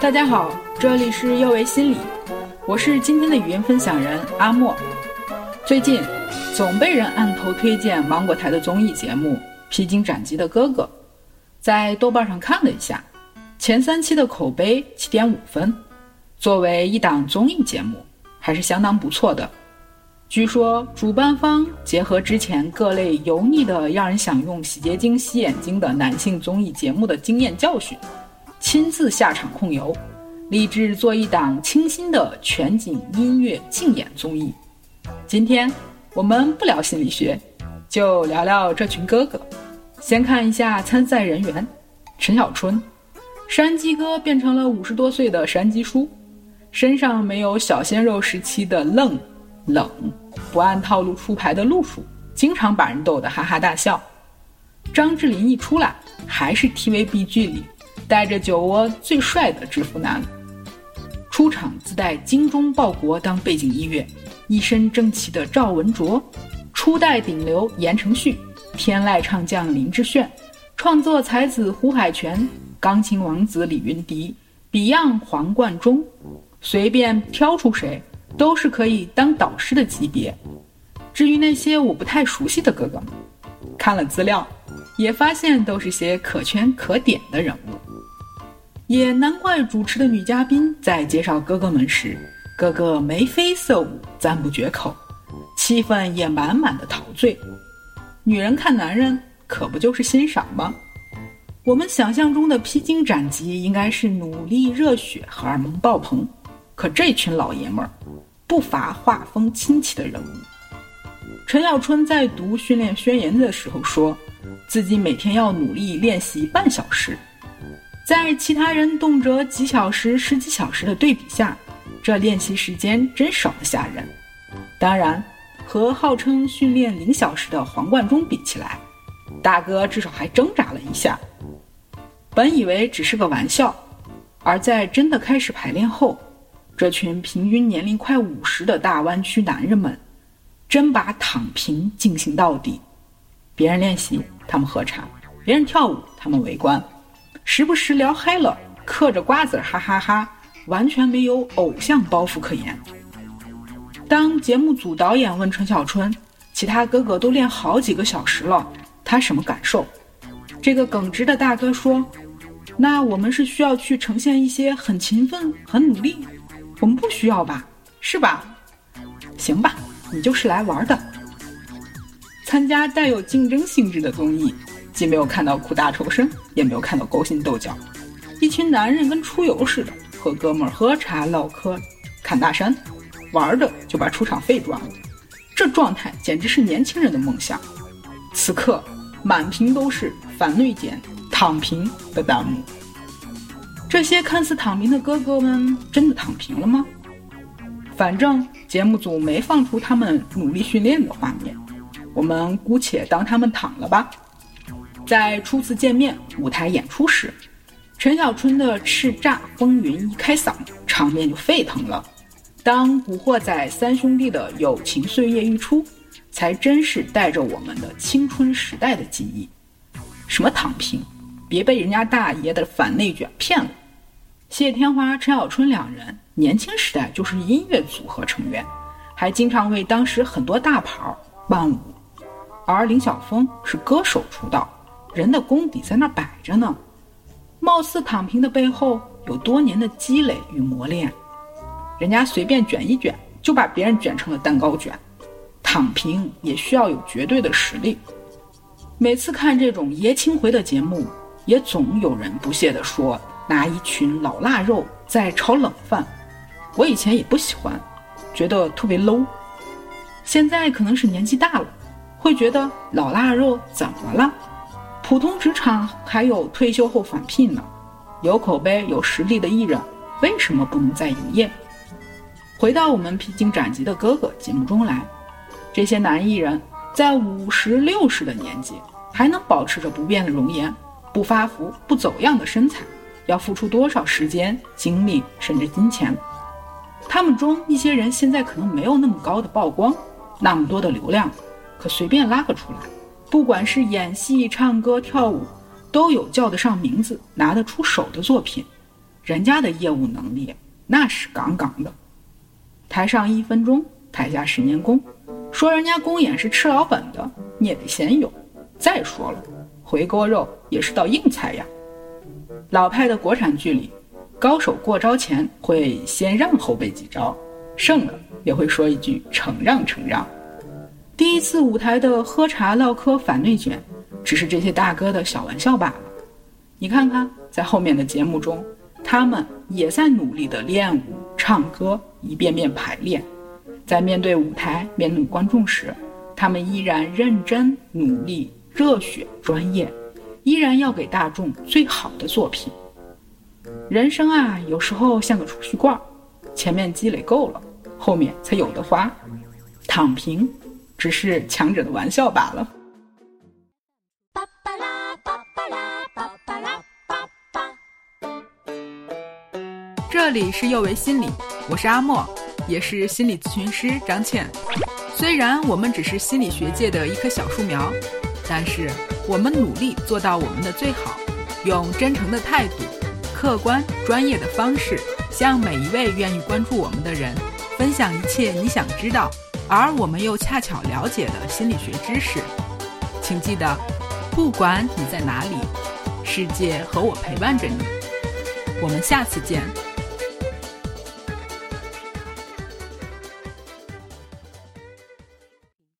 大家好，这里是幼为心理，我是今天的语音分享人阿莫。最近总被人按头推荐芒果台的综艺节目《披荆斩棘的哥哥》，在豆瓣上看了一下，前三期的口碑七点五分，作为一档综艺节目还是相当不错的。据说主办方结合之前各类油腻的让人想用洗洁精洗眼睛的男性综艺节目的经验教训。亲自下场控油，立志做一档清新的全景音乐竞演综艺。今天我们不聊心理学，就聊聊这群哥哥。先看一下参赛人员：陈小春，山鸡哥变成了五十多岁的山鸡叔，身上没有小鲜肉时期的愣、冷，不按套路出牌的路数，经常把人逗得哈哈大笑。张智霖一出来，还是 TVB 剧里。带着酒窝最帅的制服男，出场自带《精忠报国》当背景音乐，一身正气的赵文卓，初代顶流言承旭，天籁唱将林志炫，创作才子胡海泉，钢琴王子李云迪，Beyond 黄贯中，随便挑出谁都是可以当导师的级别。至于那些我不太熟悉的哥哥们，看了资料，也发现都是些可圈可点的人物。也难怪主持的女嘉宾在介绍哥哥们时，个个眉飞色舞，赞不绝口，气氛也满满的陶醉。女人看男人，可不就是欣赏吗？我们想象中的披荆斩棘，应该是努力、热血、荷尔蒙爆棚。可这群老爷们儿，不乏画风清奇的人物。陈小春在读训练宣言的时候说，自己每天要努力练习半小时。在其他人动辄几小时、十几小时的对比下，这练习时间真少得吓人。当然，和号称训练零小时的黄贯中比起来，大哥至少还挣扎了一下。本以为只是个玩笑，而在真的开始排练后，这群平均年龄快五十的大湾区男人们，真把躺平进行到底。别人练习，他们喝茶；别人跳舞，他们围观。时不时聊嗨了，嗑着瓜子哈哈哈，完全没有偶像包袱可言。当节目组导演问陈小春，其他哥哥都练好几个小时了，他什么感受？这个耿直的大哥说：“那我们是需要去呈现一些很勤奋、很努力，我们不需要吧？是吧？行吧，你就是来玩的，参加带有竞争性质的综艺。”既没有看到苦大仇深，也没有看到勾心斗角，一群男人跟出游似的，和哥们儿喝茶唠嗑，侃大山，玩的就把出场费赚了。这状态简直是年轻人的梦想。此刻满屏都是反内减、躺平的弹幕。这些看似躺平的哥哥们真的躺平了吗？反正节目组没放出他们努力训练的画面，我们姑且当他们躺了吧。在初次见面舞台演出时，陈小春的叱咤风云一开嗓，场面就沸腾了。当古惑仔三兄弟的友情岁月一出，才真是带着我们的青春时代的记忆。什么躺平，别被人家大爷的反内卷骗了。谢天华、陈小春两人年轻时代就是音乐组合成员，还经常为当时很多大牌伴舞。而林晓峰是歌手出道。人的功底在那摆着呢，貌似躺平的背后有多年的积累与磨练。人家随便卷一卷，就把别人卷成了蛋糕卷。躺平也需要有绝对的实力。每次看这种爷青回的节目，也总有人不屑地说：“拿一群老腊肉在炒冷饭。”我以前也不喜欢，觉得特别 low。现在可能是年纪大了，会觉得老腊肉怎么了？普通职场还有退休后返聘呢，有口碑、有实力的艺人为什么不能再营业？回到我们披荆斩棘的哥哥节目中来，这些男艺人，在五十六十的年纪还能保持着不变的容颜、不发福、不走样的身材，要付出多少时间、精力甚至金钱？他们中一些人现在可能没有那么高的曝光，那么多的流量，可随便拉个出来。不管是演戏、唱歌、跳舞，都有叫得上名字、拿得出手的作品，人家的业务能力那是杠杠的。台上一分钟，台下十年功。说人家公演是吃老本的，你也得先有。再说了，回锅肉也是道硬菜呀。老派的国产剧里，高手过招前会先让后辈几招，胜了也会说一句承让承让。第一次舞台的喝茶唠嗑反内卷，只是这些大哥的小玩笑罢了。你看看，在后面的节目中，他们也在努力的练舞、唱歌，一遍遍排练。在面对舞台、面对观众时，他们依然认真、努力、热血、专业，依然要给大众最好的作品。人生啊，有时候像个储蓄罐，前面积累够了，后面才有的花。躺平，只是强者的玩笑罢了。这里是幼为心理，我是阿莫。也是心理咨询师张倩。虽然我们只是心理学界的一棵小树苗，但是我们努力做到我们的最好，用真诚的态度、客观专业的方式，向每一位愿意关注我们的人分享一切你想知道，而我们又恰巧了解的心理学知识。请记得，不管你在哪里，世界和我陪伴着你。我们下次见。